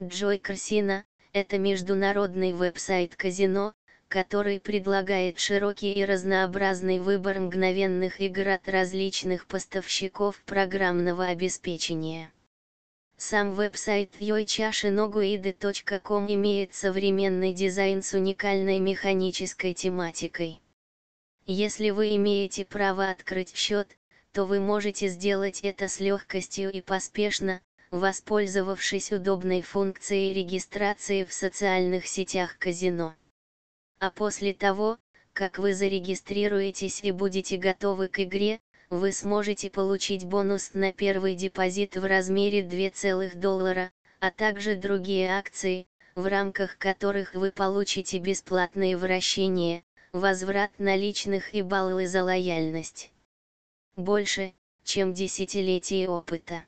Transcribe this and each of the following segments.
Joy Casino – это международный веб-сайт казино, который предлагает широкий и разнообразный выбор мгновенных игр от различных поставщиков программного обеспечения. Сам веб-сайт yoichashinoguide.com имеет современный дизайн с уникальной механической тематикой. Если вы имеете право открыть счет, то вы можете сделать это с легкостью и поспешно, воспользовавшись удобной функцией регистрации в социальных сетях казино. А после того, как вы зарегистрируетесь и будете готовы к игре, вы сможете получить бонус на первый депозит в размере 2 доллара, а также другие акции, в рамках которых вы получите бесплатные вращения, возврат наличных и баллы за лояльность. Больше, чем десятилетие опыта.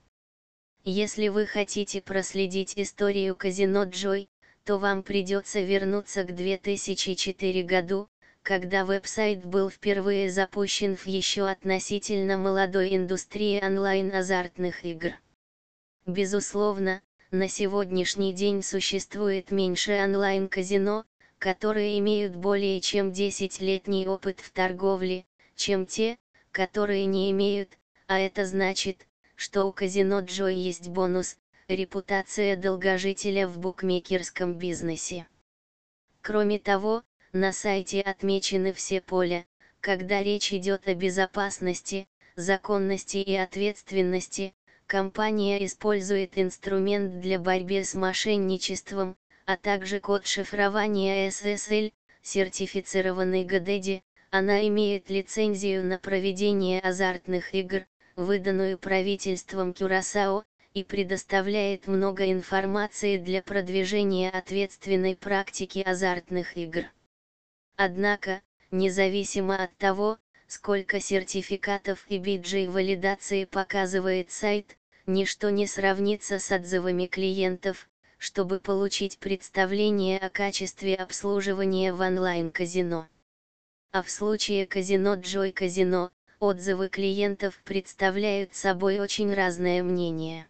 Если вы хотите проследить историю казино Джой, то вам придется вернуться к 2004 году, когда веб-сайт был впервые запущен в еще относительно молодой индустрии онлайн-азартных игр. Безусловно, на сегодняшний день существует меньше онлайн-казино, которые имеют более чем 10-летний опыт в торговле, чем те, которые не имеют, а это значит, что у казино Джой есть бонус, репутация долгожителя в букмекерском бизнесе. Кроме того, на сайте отмечены все поля, когда речь идет о безопасности, законности и ответственности, компания использует инструмент для борьбы с мошенничеством, а также код шифрования SSL, сертифицированный ГДД, она имеет лицензию на проведение азартных игр, выданную правительством Кюрасао, и предоставляет много информации для продвижения ответственной практики азартных игр. Однако, независимо от того, сколько сертификатов и биджей валидации показывает сайт, ничто не сравнится с отзывами клиентов, чтобы получить представление о качестве обслуживания в онлайн-казино. А в случае казино Джой Казино, отзывы клиентов представляют собой очень разное мнение.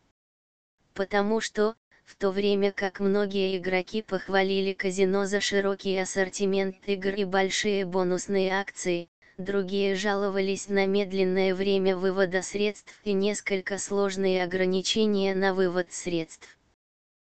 Потому что, в то время как многие игроки похвалили казино за широкий ассортимент игр и большие бонусные акции, другие жаловались на медленное время вывода средств и несколько сложные ограничения на вывод средств.